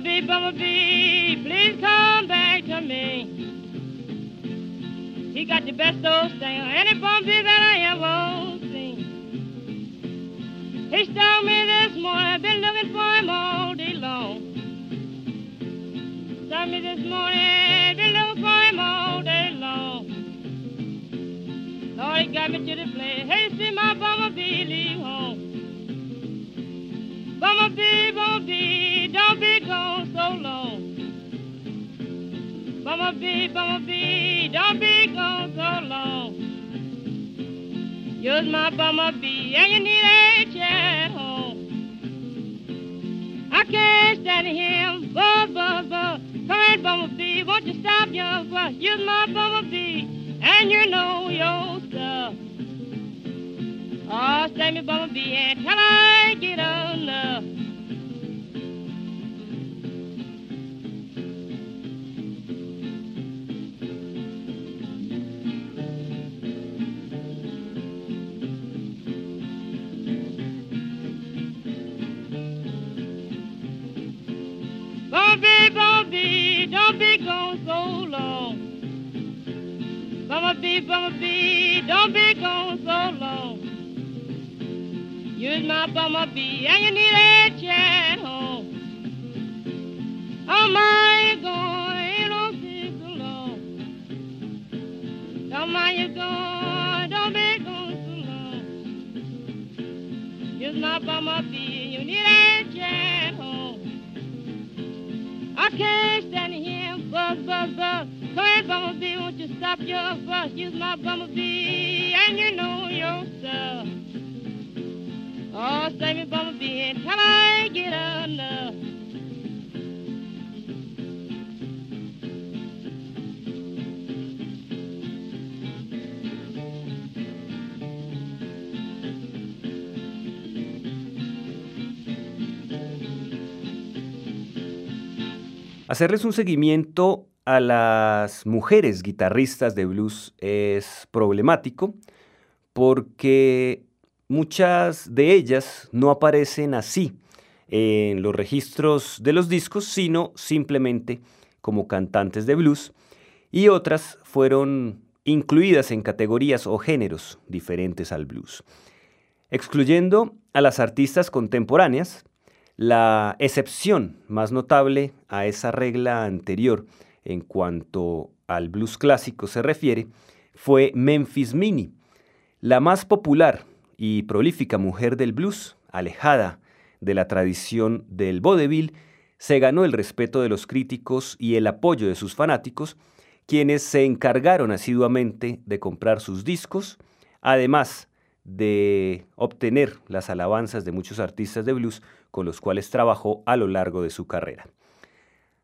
Bumblebee, bumblebee, please come back to me. He got the best old thing any bumblebee that I ever Bummer bee, bummer bee, don't be gone so long. You're my bummer bee, and you need a chat home. I can't stand him, boo, boo, boo. Come here, bummer bee, won't you stop your fuss? You're my bummer bee, and you know your stuff. Oh, send me bummer bee and tell her. Don't be gone so long. Bumblebee, bumblebee, don't be gone so long. Use my bumblebee and you need a chair at home. Oh my, you going, don't be so long. Don't mind you going, don't be gone so long. Use my bumblebee, you need a buzz, buzz, bumblebee, won't you stop your fuss? Use my bumblebee, and you know your stuff. Oh, save me, bumblebee, I get. Hacerles un seguimiento a las mujeres guitarristas de blues es problemático porque muchas de ellas no aparecen así en los registros de los discos, sino simplemente como cantantes de blues y otras fueron incluidas en categorías o géneros diferentes al blues. Excluyendo a las artistas contemporáneas, la excepción más notable a esa regla anterior en cuanto al blues clásico se refiere fue Memphis Minnie, la más popular y prolífica mujer del blues, alejada de la tradición del vodevil, se ganó el respeto de los críticos y el apoyo de sus fanáticos, quienes se encargaron asiduamente de comprar sus discos, además de obtener las alabanzas de muchos artistas de blues con los cuales trabajó a lo largo de su carrera.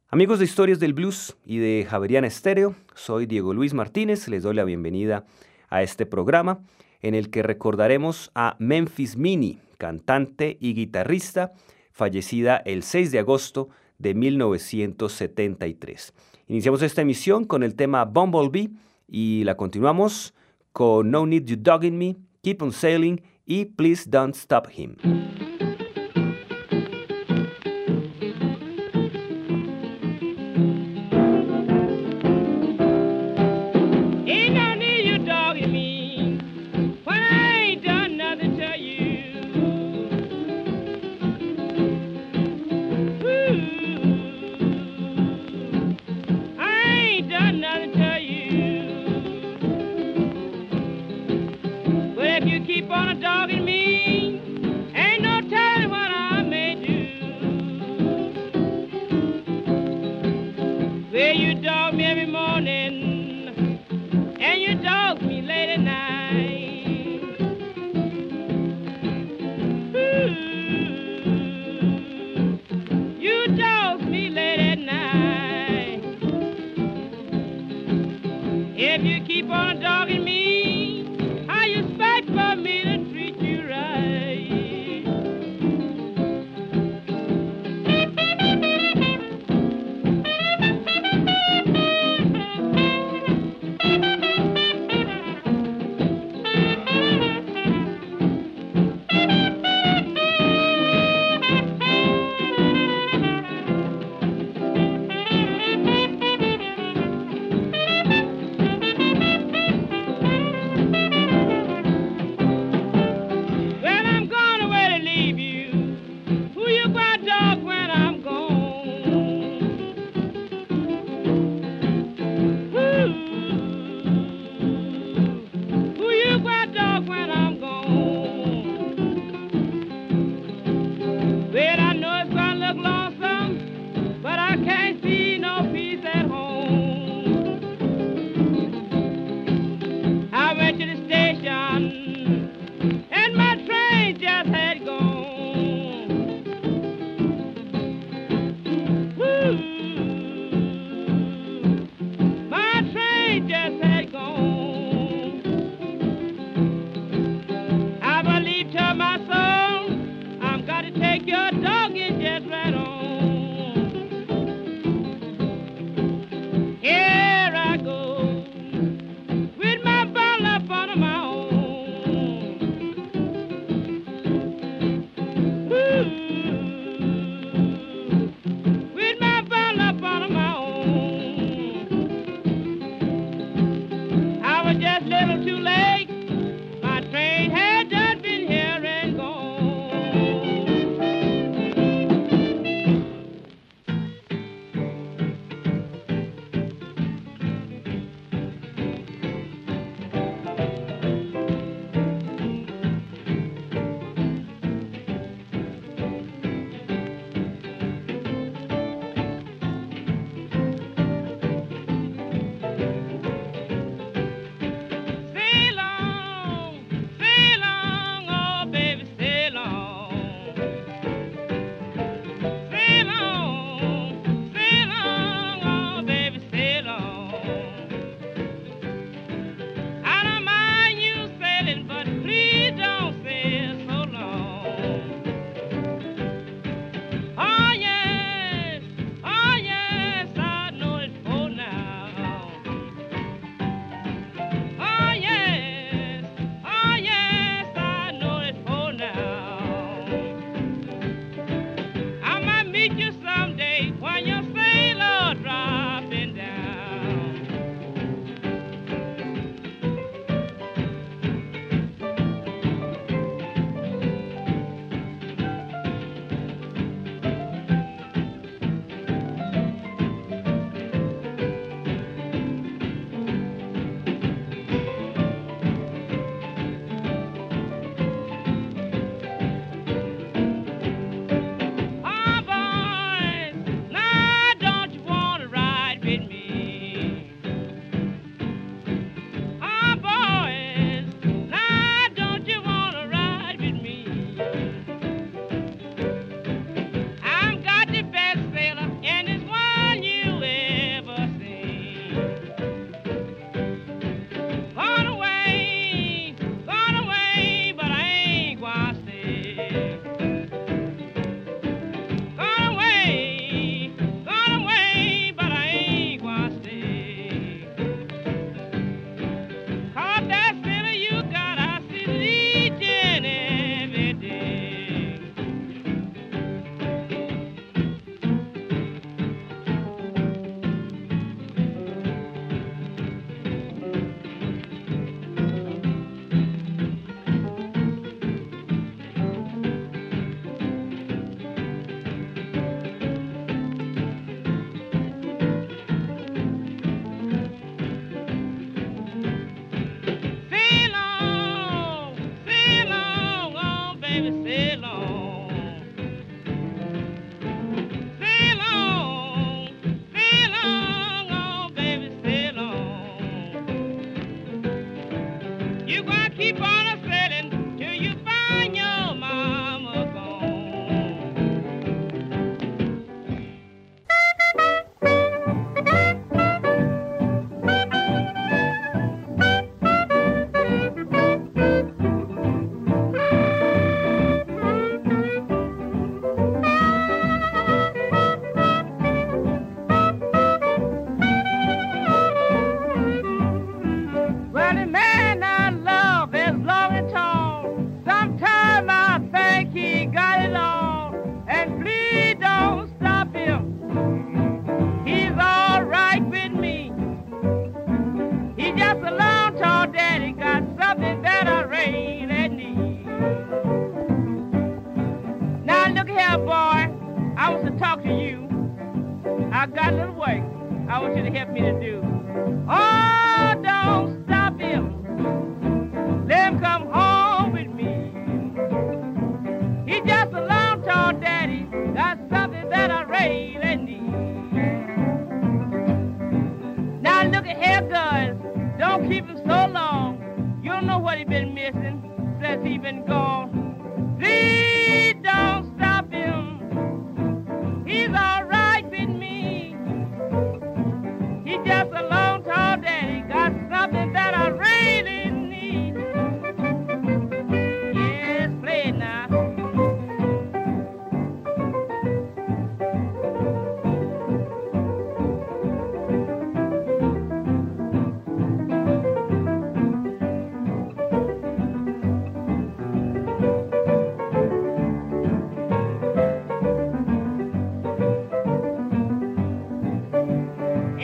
Amigos de Historias del Blues y de Javeriana Estéreo, soy Diego Luis Martínez, les doy la bienvenida a este programa en el que recordaremos a Memphis Minnie, cantante y guitarrista, fallecida el 6 de agosto de 1973. Iniciamos esta emisión con el tema Bumblebee y la continuamos con No Need You Dogging Me, Keep on Sailing y Please Don't Stop Him. If you keep on dogging me,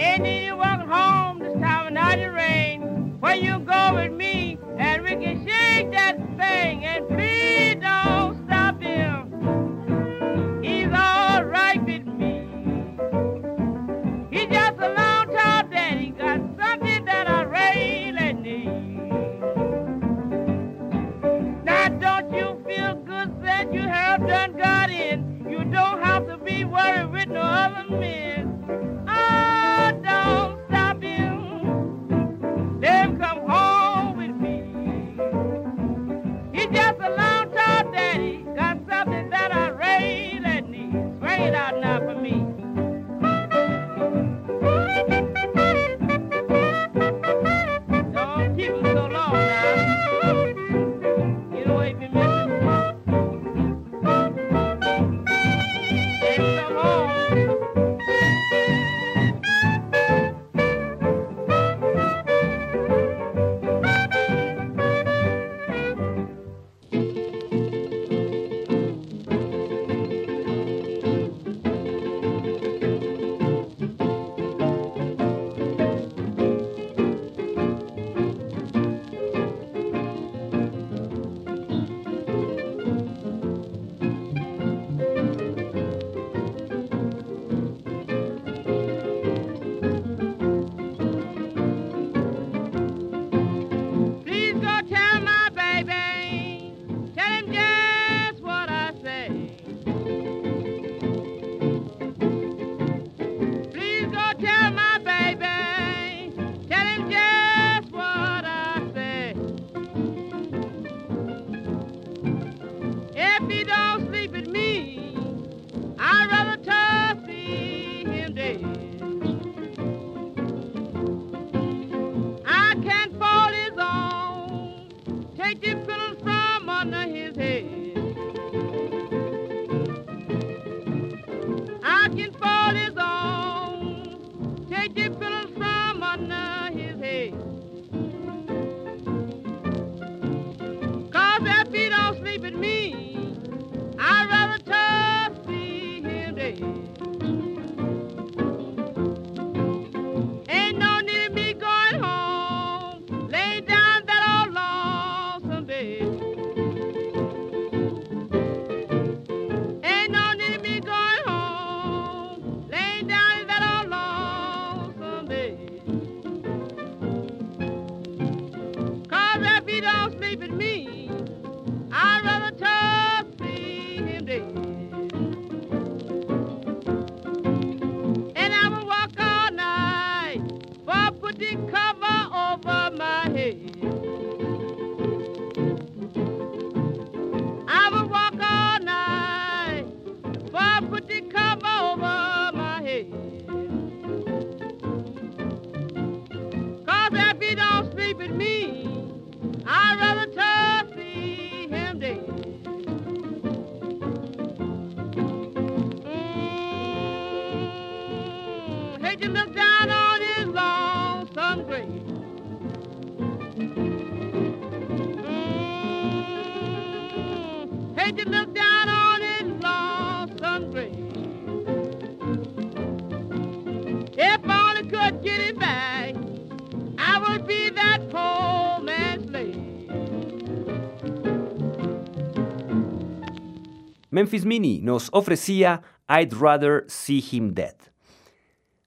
anyone home this time of night and rain. Where you Memphis Mini nos ofrecía I'd Rather See Him Dead.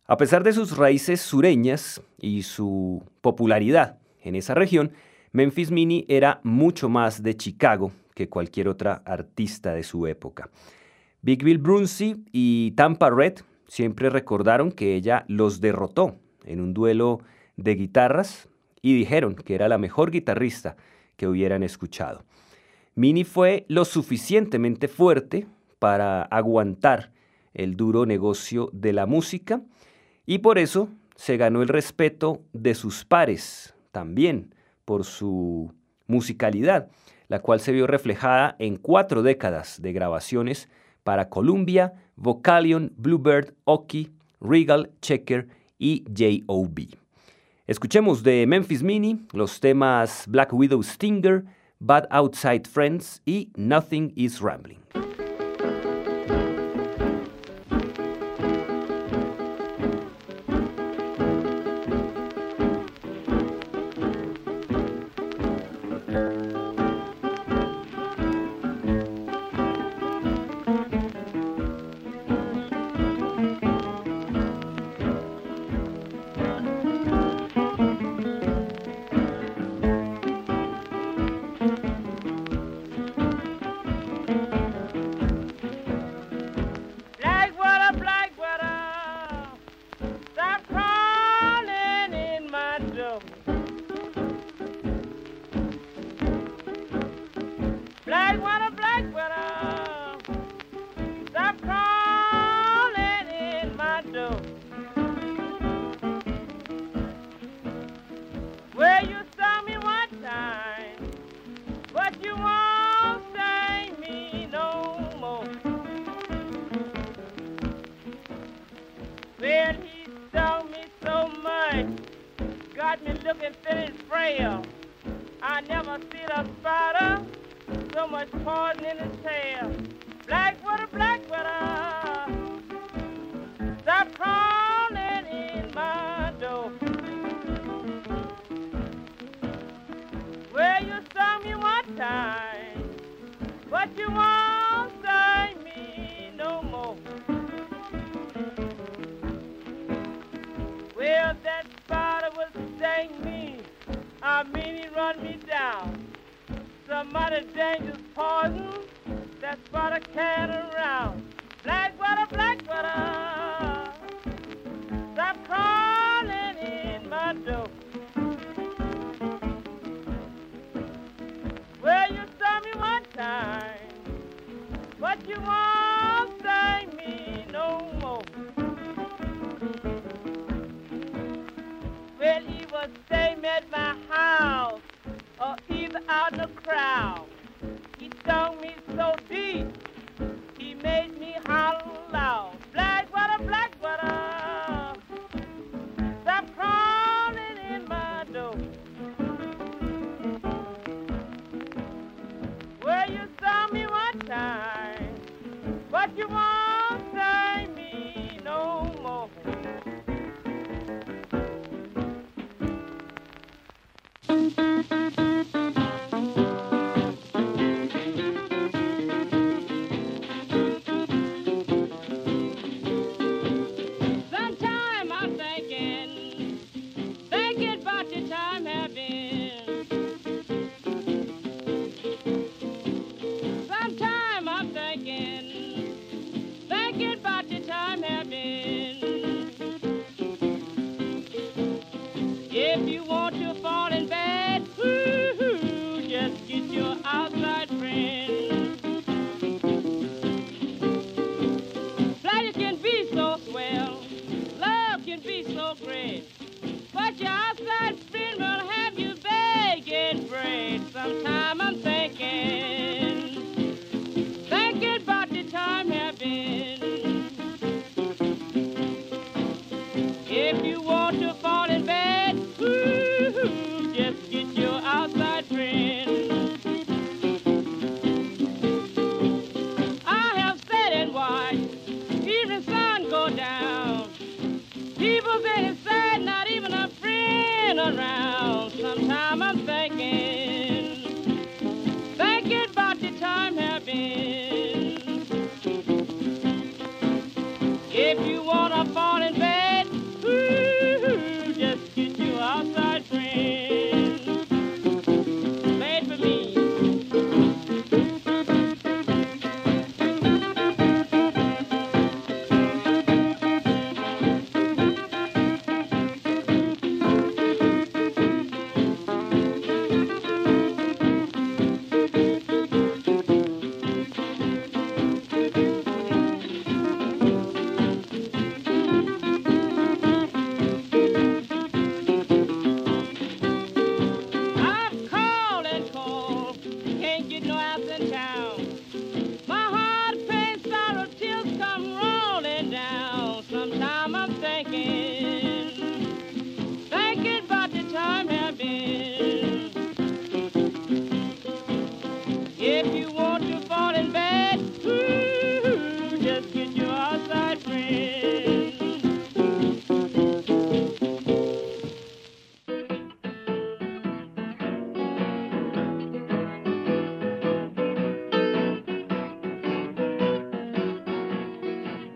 A pesar de sus raíces sureñas y su popularidad en esa región, Memphis Mini era mucho más de Chicago que cualquier otra artista de su época. Big Bill Brunsey y Tampa Red siempre recordaron que ella los derrotó en un duelo de guitarras y dijeron que era la mejor guitarrista que hubieran escuchado. Minnie fue lo suficientemente fuerte para aguantar el duro negocio de la música y por eso se ganó el respeto de sus pares también por su musicalidad, la cual se vio reflejada en cuatro décadas de grabaciones para Columbia, Vocalion, Bluebird, Oki, Regal, Checker y J.O.B. Escuchemos de Memphis Mini los temas Black Widow Stinger, Bad Outside Friends y Nothing is Rambling.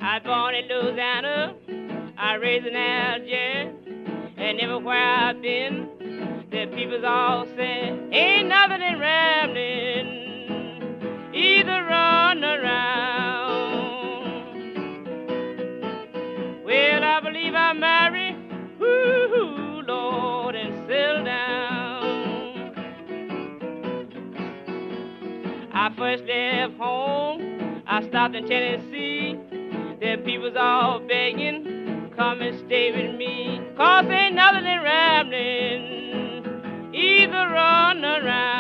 I was born in Louisiana, I raised in Algiers, and everywhere I've been, the people's all said, ain't nothing in rambling, either run around. Well, I believe I marry, woo Lord, and settle down. I first left home, I stopped in Tennessee people's all begging, come and stay with me, cause ain't nothing in rambling, either run around.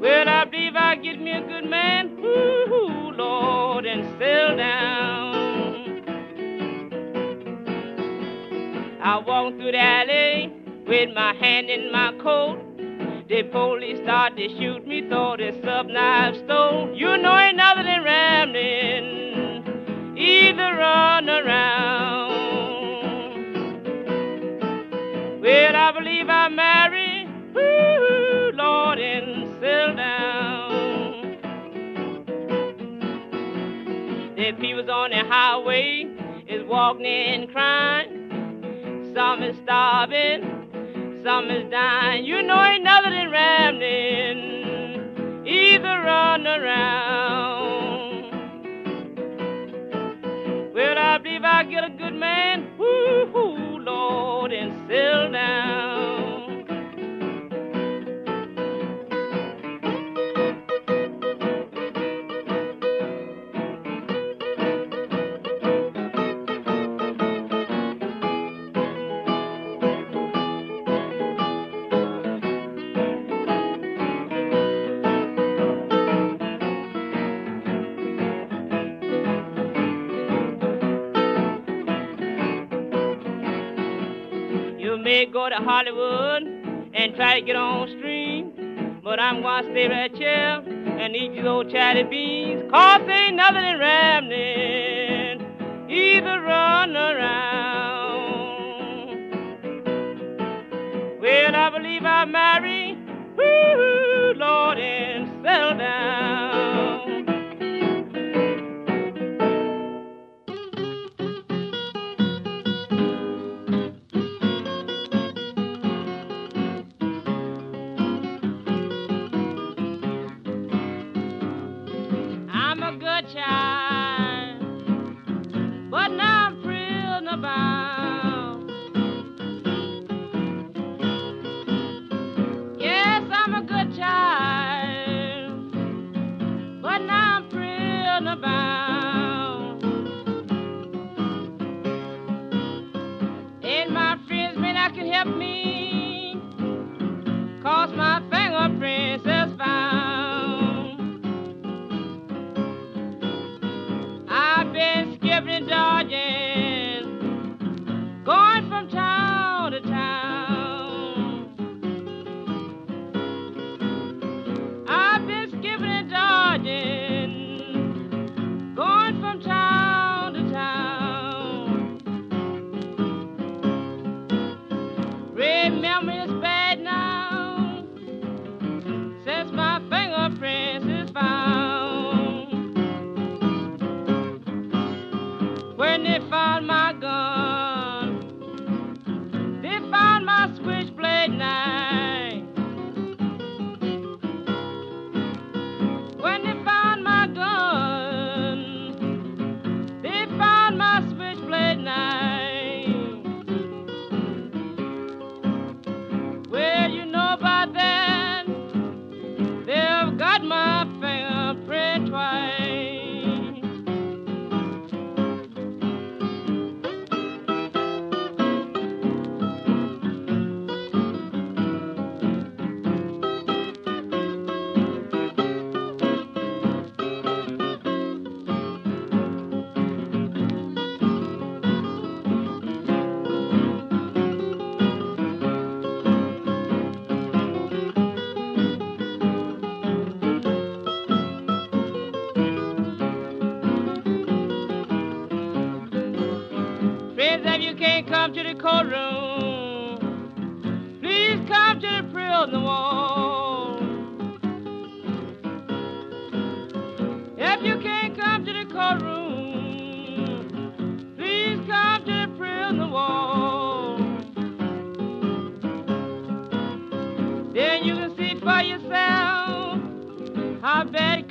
Well, I believe I'll get me a good man, woo Lord, and settle down. I walk through the alley with my hand in my coat. The police start to shoot me, thought it's sub knife stole. You know ain't nothing than rambling, either run around. Well, I believe I'm married, Ooh, Lord, and settle down. The people's on the highway is walking and crying. Some is starving summer's dying, you know ain't nothing than rambling, either run around. Well, I believe I get a good man. to Hollywood and try to get on stream. But I'm gonna stay right here and eat these old chatty beans. Cause ain't nothing in Ramblin', either run around. Well, I believe I marry. Woo-hoo.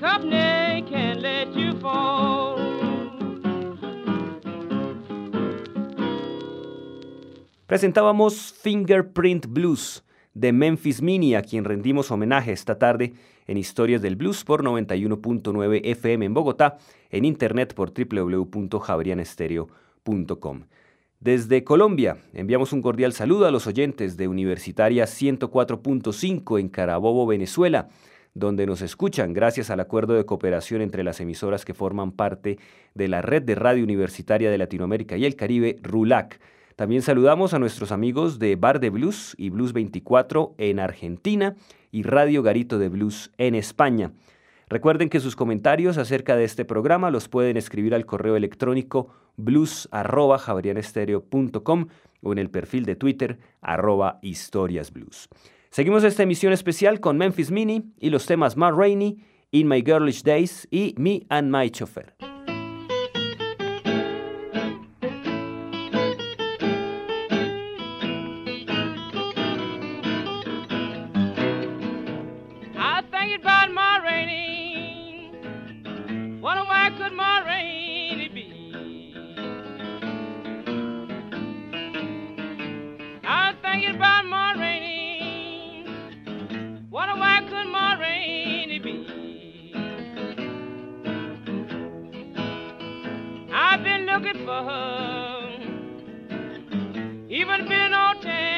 Let you fall. Presentábamos Fingerprint Blues de Memphis Mini, a quien rendimos homenaje esta tarde en Historias del Blues por 91.9 FM en Bogotá, en internet por www.javerianestereo.com. Desde Colombia, enviamos un cordial saludo a los oyentes de Universitaria 104.5 en Carabobo, Venezuela, donde nos escuchan gracias al acuerdo de cooperación entre las emisoras que forman parte de la red de radio universitaria de Latinoamérica y el Caribe, RULAC. También saludamos a nuestros amigos de Bar de Blues y Blues 24 en Argentina y Radio Garito de Blues en España. Recuerden que sus comentarios acerca de este programa los pueden escribir al correo electrónico blues.javerianestereo.com o en el perfil de Twitter arroba historiasblues. Seguimos esta emisión especial con Memphis Mini y los temas Ma Rainey, In My Girlish Days y Me and My Chauffeur. Wonder why could my rainy be? I've been looking for her, even been on town.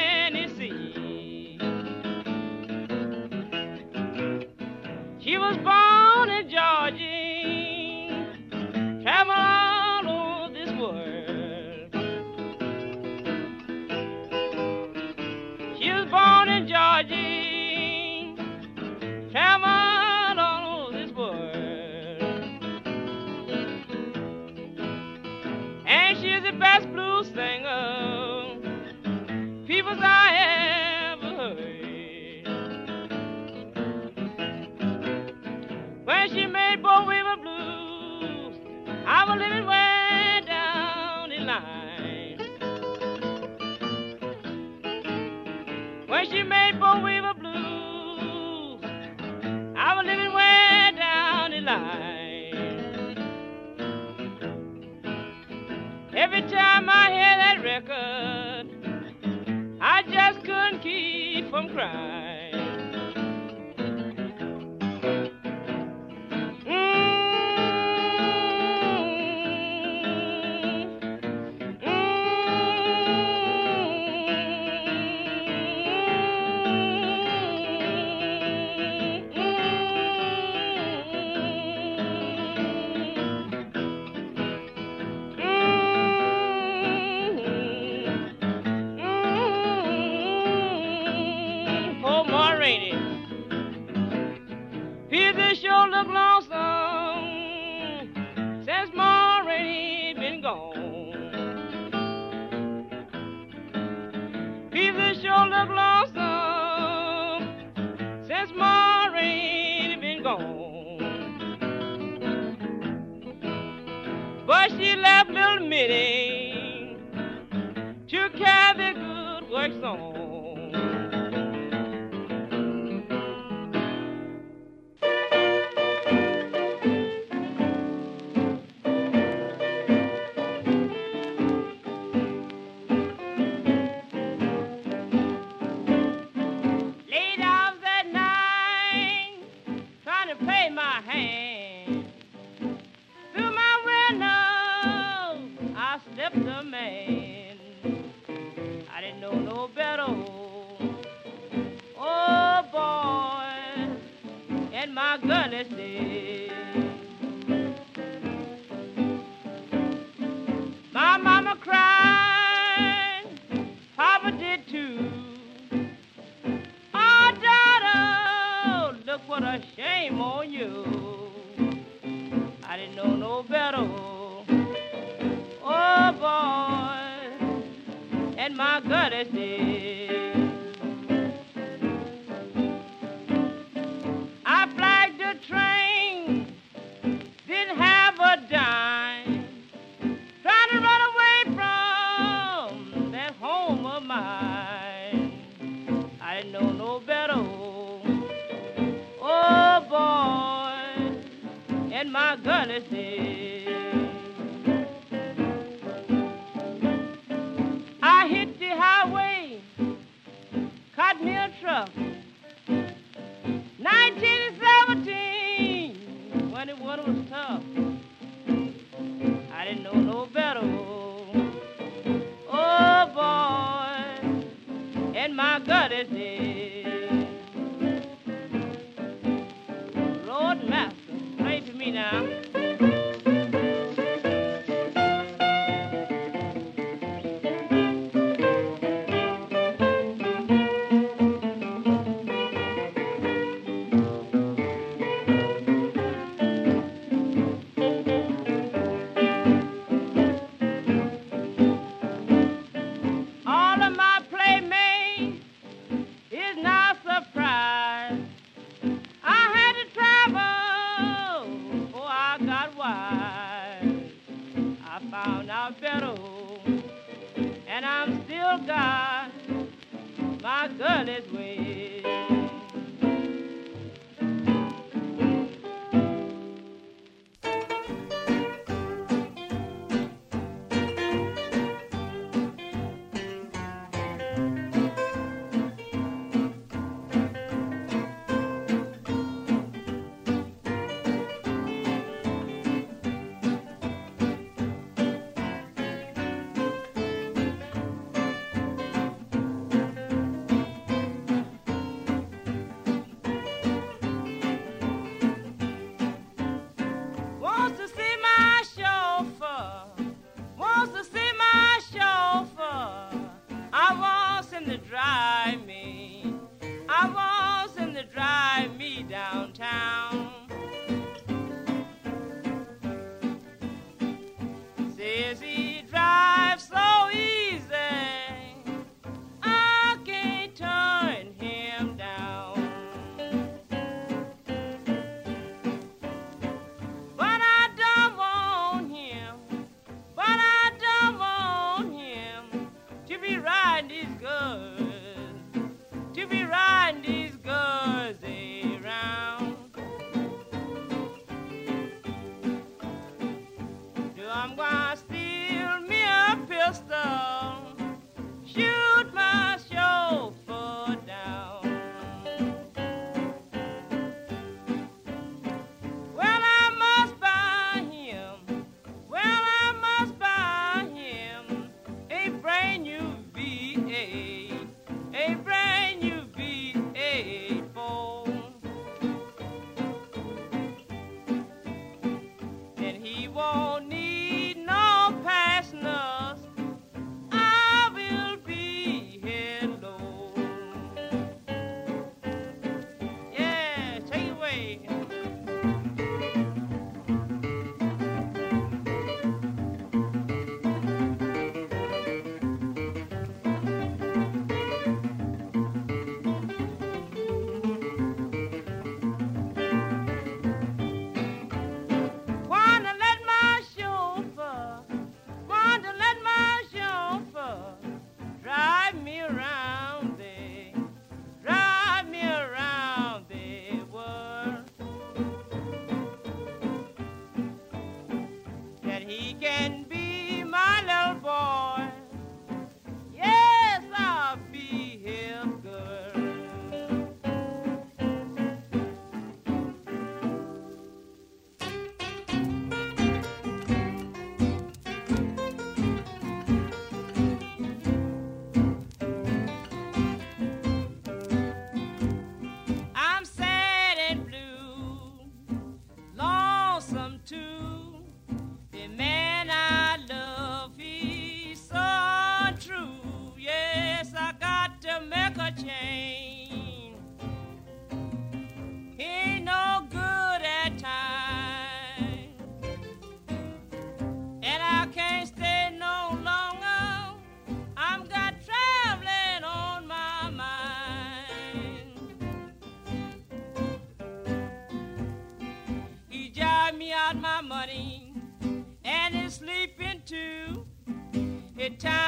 good time.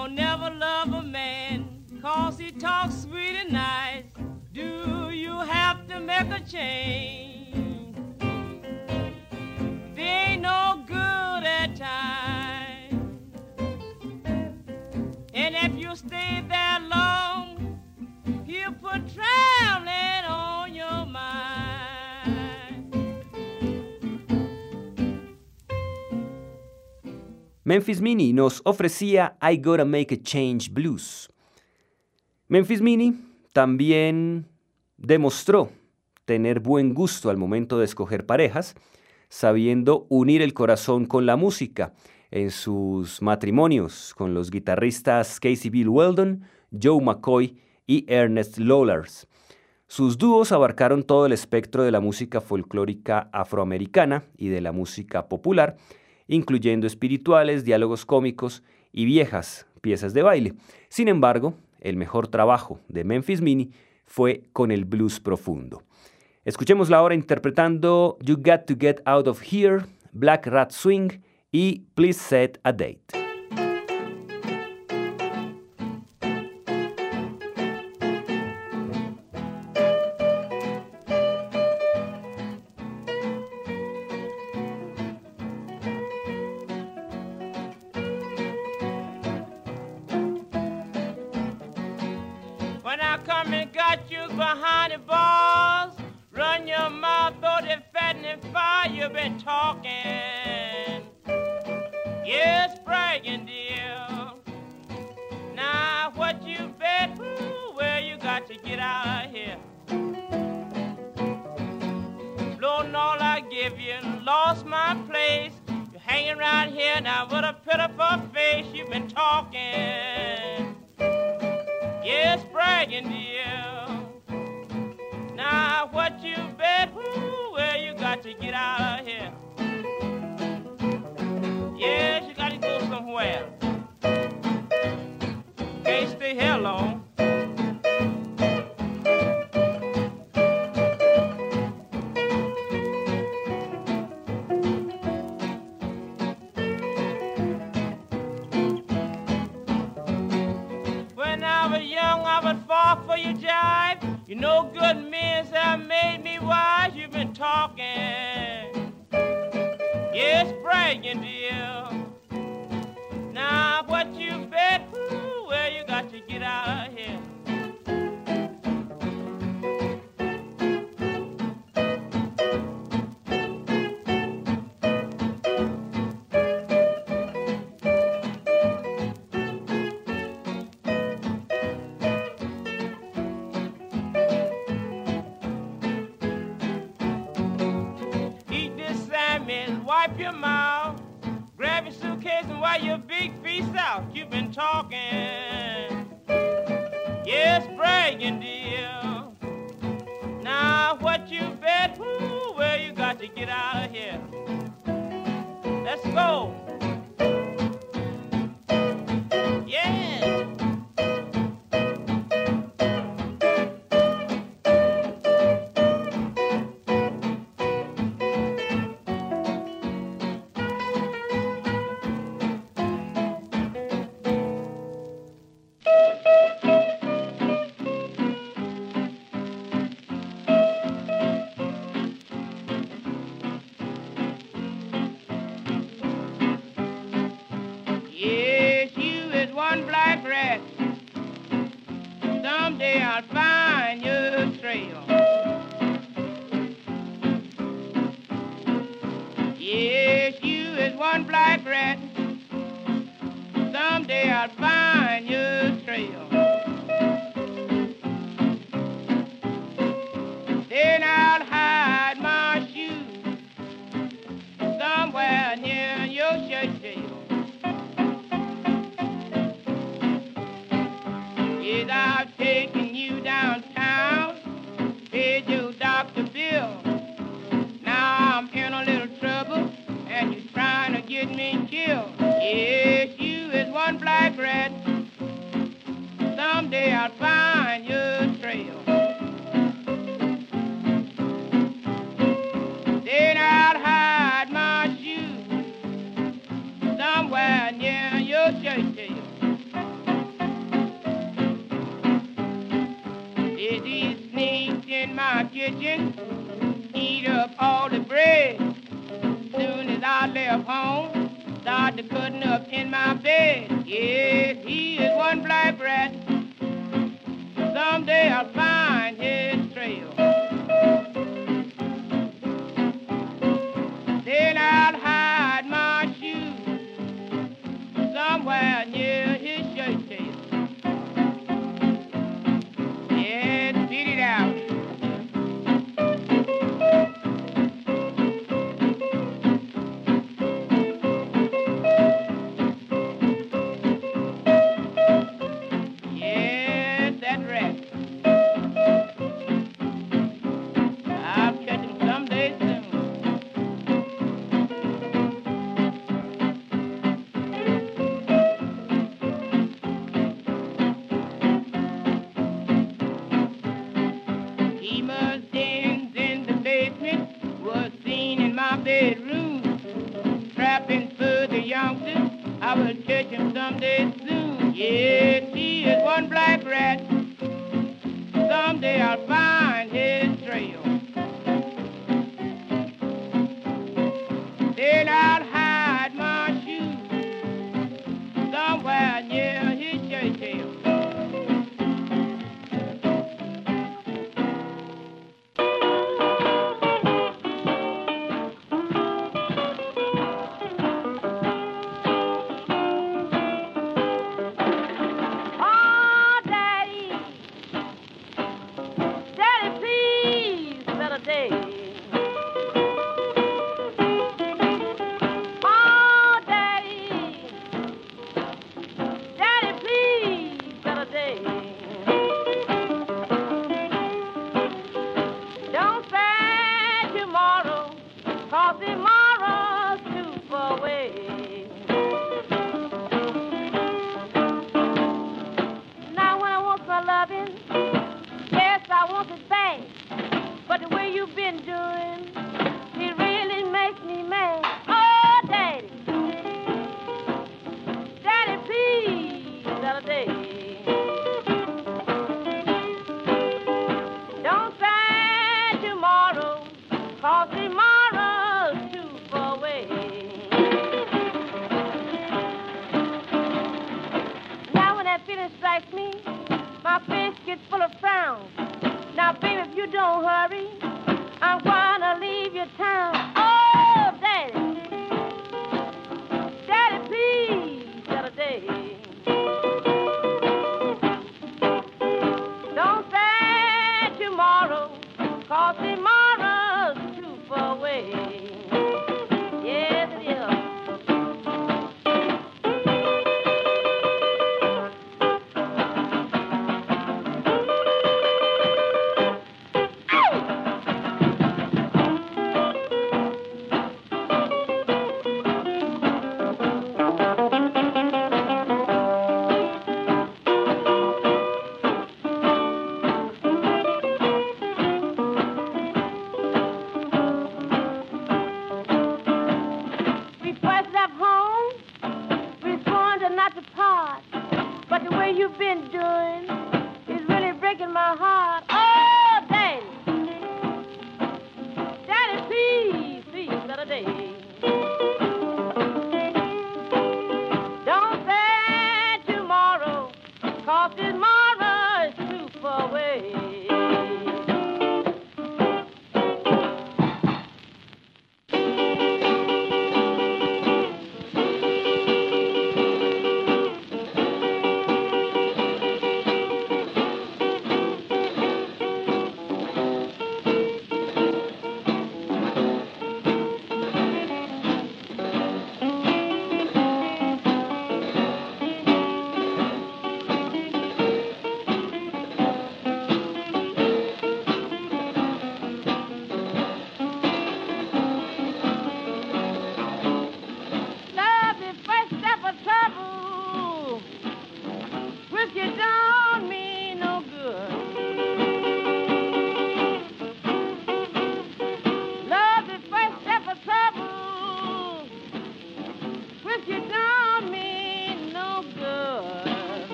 Don't never love a man, cause he talks sweet and nice. Do you have to make a change? They ain't no good at times. And if you stay there long, Memphis Mini nos ofrecía I Gotta Make a Change Blues. Memphis Mini también demostró tener buen gusto al momento de escoger parejas, sabiendo unir el corazón con la música en sus matrimonios con los guitarristas Casey Bill Weldon, Joe McCoy y Ernest Lollards. Sus dúos abarcaron todo el espectro de la música folclórica afroamericana y de la música popular, incluyendo espirituales, diálogos cómicos y viejas piezas de baile. Sin embargo, el mejor trabajo de Memphis Mini fue con el blues profundo. Escuchémosla ahora interpretando You Got to Get Out of Here, Black Rat Swing y Please Set a Date. Place. You're hanging around here now with a pitiful face, you've been talking. Yes, bragging, dear. Now what you bet, where you got to get out no good to get out of here. Let's go. Busy sneaking in my kitchen, eat up all the bread. Soon as I left home, started cutting up in my bed. Yes, he is one black rat. Someday I'll find his trail.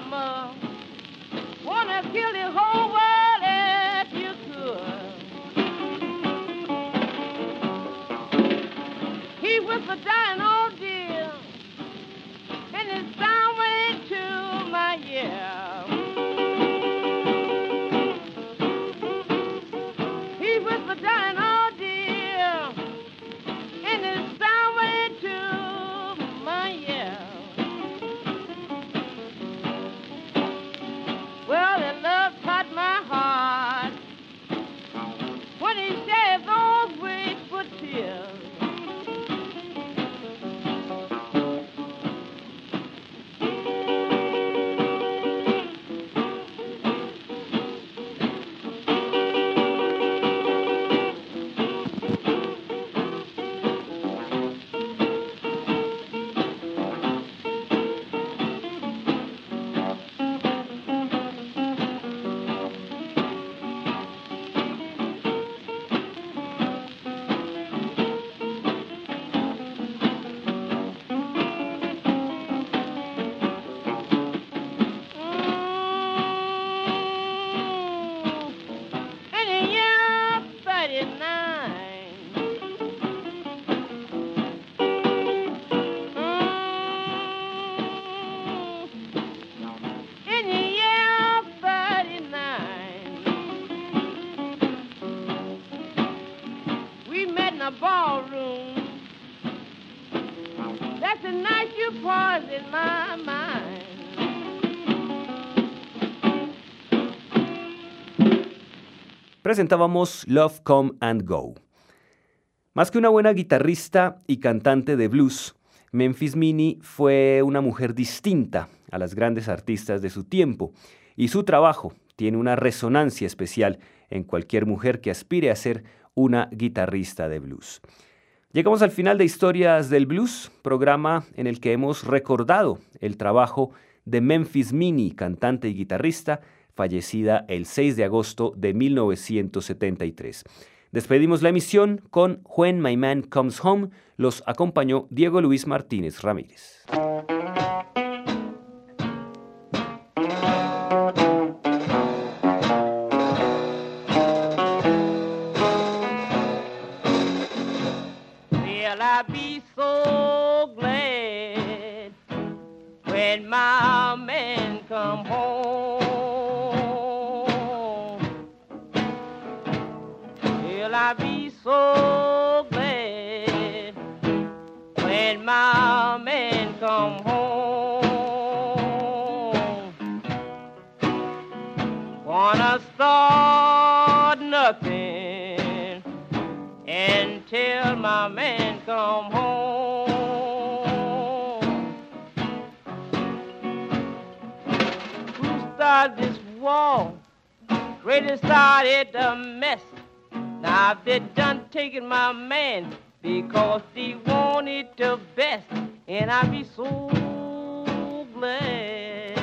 mama. Wanna kill the whole world if you could. He was a down. Presentábamos Love Come and Go. Más que una buena guitarrista y cantante de blues, Memphis Minnie fue una mujer distinta a las grandes artistas de su tiempo y su trabajo tiene una resonancia especial en cualquier mujer que aspire a ser una guitarrista de blues. Llegamos al final de Historias del Blues, programa en el que hemos recordado el trabajo de Memphis Minnie, cantante y guitarrista, fallecida el 6 de agosto de 1973. Despedimos la emisión con When My Man Comes Home. Los acompañó Diego Luis Martínez Ramírez. Done taking my man because he wanted the best, and I be so glad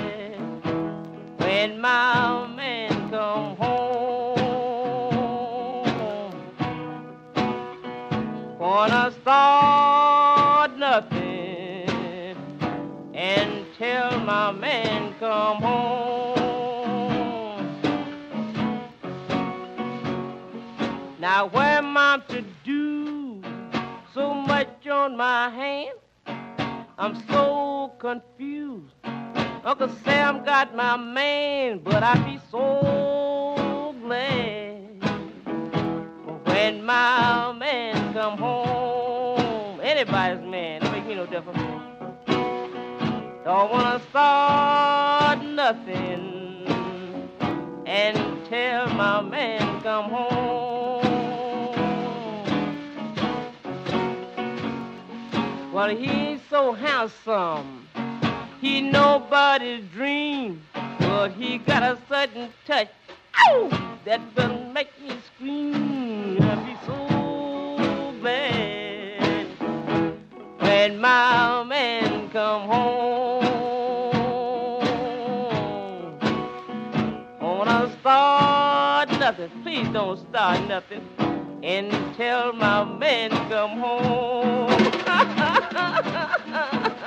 when my man come home. Wanna start nothing until my man come home. Now where? So much on my hand. I'm so confused. Uncle Sam got my man, but I'd be so glad when my man come home. Anybody's man, don't make me no difference. Don't wanna start nothing until my man come home. Well, he's so handsome. He nobody's dream, but he got a sudden touch ow, that will make me scream. I'll be so glad when my man come home. Wanna start nothing? Please don't start nothing until my man come home.